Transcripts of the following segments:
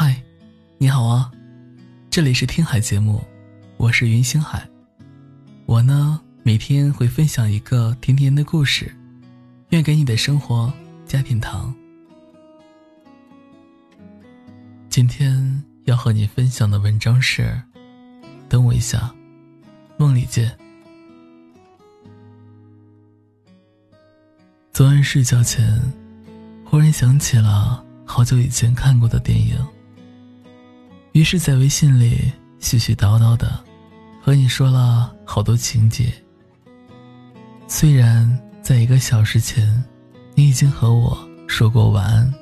嗨，你好啊，这里是听海节目，我是云星海。我呢，每天会分享一个甜甜的故事，愿给你的生活加点糖。今天要和你分享的文章是：等我一下，梦里见。昨晚睡觉前，忽然想起了好久以前看过的电影，于是，在微信里絮絮叨叨的和你说了好多情节。虽然在一个小时前，你已经和我说过晚安，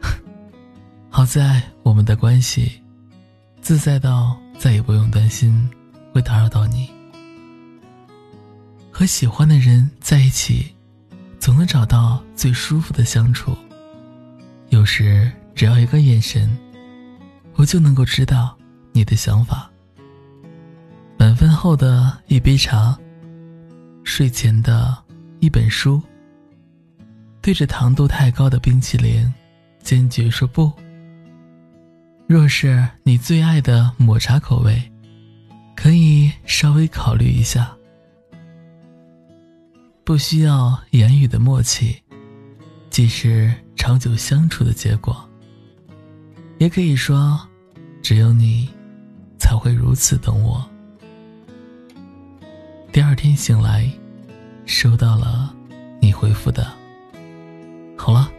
好在我们的关系自在到再也不用担心会打扰到你。和喜欢的人在一起。总能找到最舒服的相处。有时只要一个眼神，我就能够知道你的想法。晚饭后的一杯茶，睡前的一本书，对着糖度太高的冰淇淋，坚决说不。若是你最爱的抹茶口味，可以稍微考虑一下。不需要言语的默契，即是长久相处的结果。也可以说，只有你，才会如此等我。第二天醒来，收到了你回复的。好了，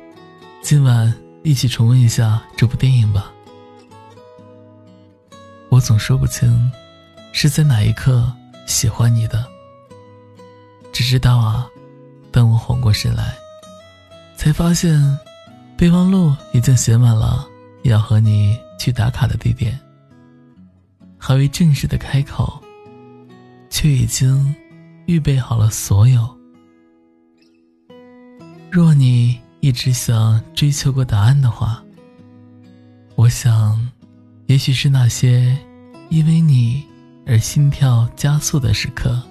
今晚一起重温一下这部电影吧。我总说不清，是在哪一刻喜欢你的。只知道啊，等我缓过神来，才发现备忘录已经写满了要和你去打卡的地点。还未正式的开口，却已经预备好了所有。若你一直想追求过答案的话，我想，也许是那些因为你而心跳加速的时刻。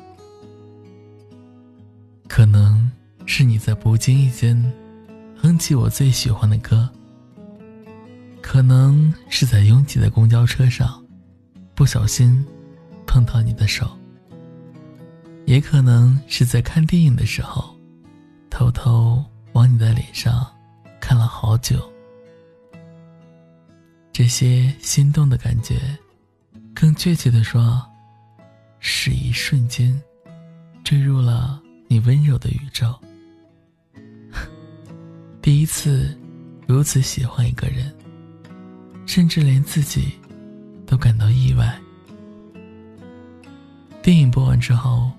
可能是你在不经意间哼起我最喜欢的歌，可能是在拥挤的公交车上不小心碰到你的手，也可能是在看电影的时候偷偷往你的脸上看了好久。这些心动的感觉，更确切的说，是一瞬间坠入了。你温柔的宇宙，第一次如此喜欢一个人，甚至连自己都感到意外。电影播完之后，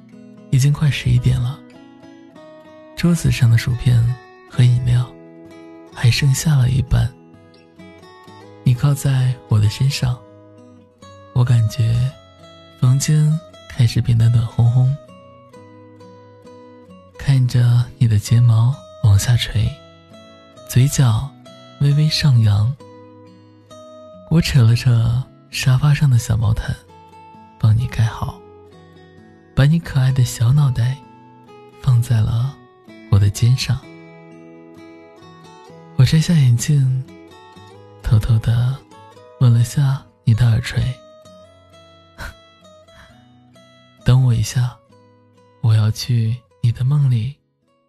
已经快十一点了。桌子上的薯片和饮料还剩下了一半。你靠在我的身上，我感觉房间开始变得暖烘烘。看着你的睫毛往下垂，嘴角微微上扬。我扯了扯沙发上的小毛毯，帮你盖好，把你可爱的小脑袋放在了我的肩上。我摘下眼镜，偷偷的吻了下你的耳垂。等我一下，我要去。你的梦里，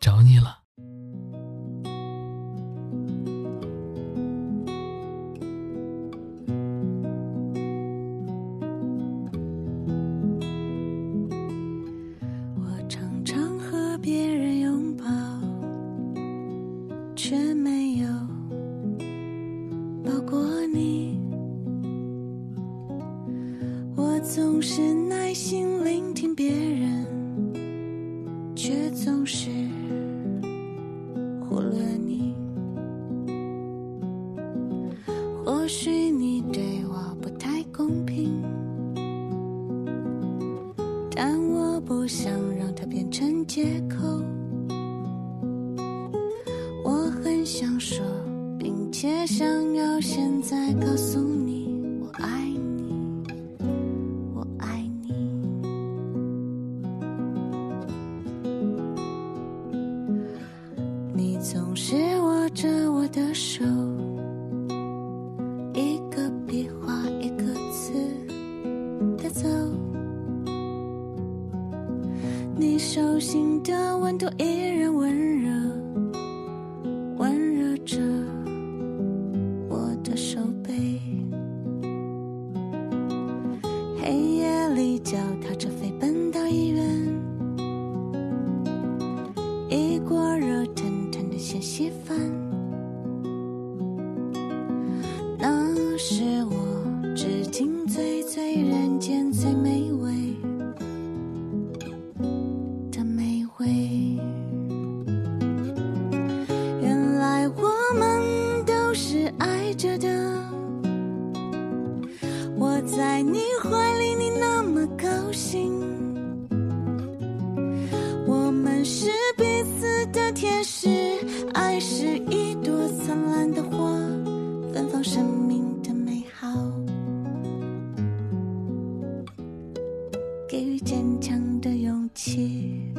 找你了。却没有抱过你。我总是耐心聆听别人。却总是忽略你。或许你对我不太公平，但我不想让它变成借口。想要现在告诉你，我爱你，我爱你。你总是握着我的手，一个笔画一个字的走，你手心的温度。脚踏车飞奔到医院。一锅热腾腾的咸稀饭。那是我至今最最人间最美爱是一朵灿烂的花，芬芳生命的美好，给予坚强的勇气。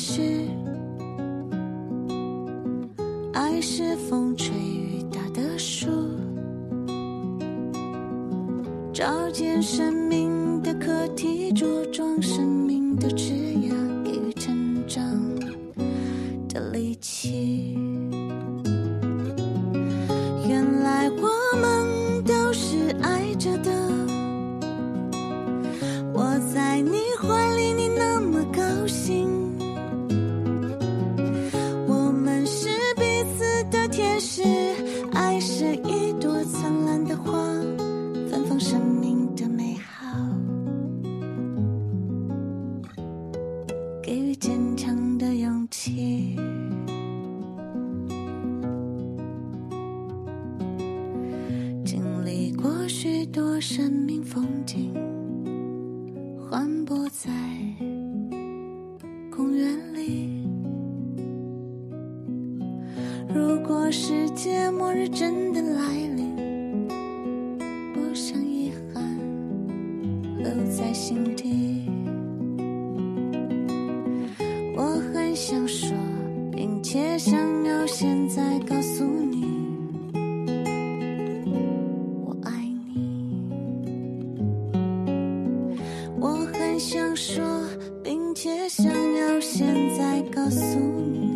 是。爱是风吹雨打的树，照见生命的课题，茁壮生命的枝芽，给予成长的力气。的天使，爱是一朵灿烂的花，芬芳生命的美好，给予坚强的勇气。经历过许多生命风景，真的来临，不想遗憾留在心底。我很想说，并且想要现在告诉你，我爱你。我很想说，并且想要现在告诉你。